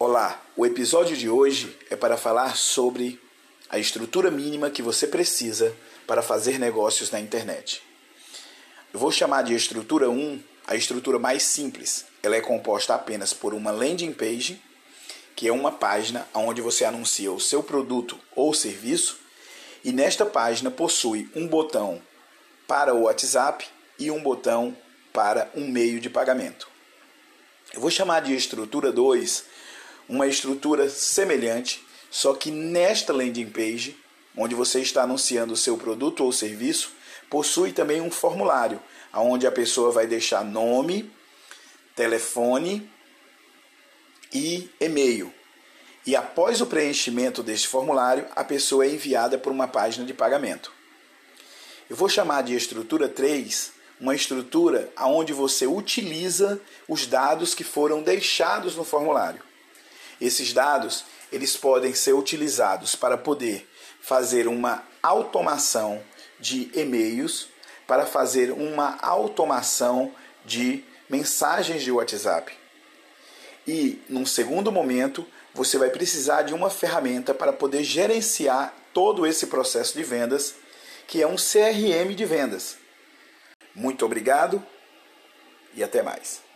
Olá, o episódio de hoje é para falar sobre a estrutura mínima que você precisa para fazer negócios na internet. Eu vou chamar de estrutura 1 a estrutura mais simples. Ela é composta apenas por uma landing page, que é uma página onde você anuncia o seu produto ou serviço, e nesta página possui um botão para o WhatsApp e um botão para um meio de pagamento. Eu vou chamar de estrutura 2 uma estrutura semelhante, só que nesta landing page, onde você está anunciando o seu produto ou serviço, possui também um formulário, onde a pessoa vai deixar nome, telefone e e-mail. E após o preenchimento deste formulário, a pessoa é enviada para uma página de pagamento. Eu vou chamar de estrutura 3 uma estrutura onde você utiliza os dados que foram deixados no formulário. Esses dados eles podem ser utilizados para poder fazer uma automação de e-mails, para fazer uma automação de mensagens de WhatsApp. E, num segundo momento, você vai precisar de uma ferramenta para poder gerenciar todo esse processo de vendas, que é um CRM de vendas. Muito obrigado e até mais.